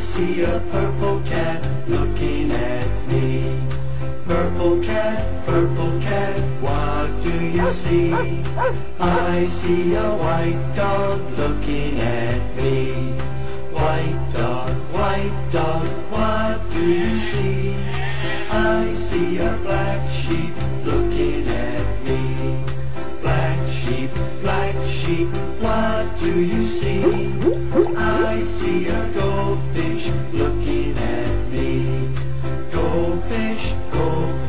see a purple cat looking at me. Purple cat, purple cat, what do you see? I see a white dog looking at me. White dog, white dog, what do you see? I see a black sheep looking at me. Black sheep, black sheep, what do you see? See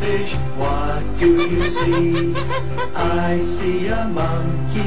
goldfish, what do you see? I see a monkey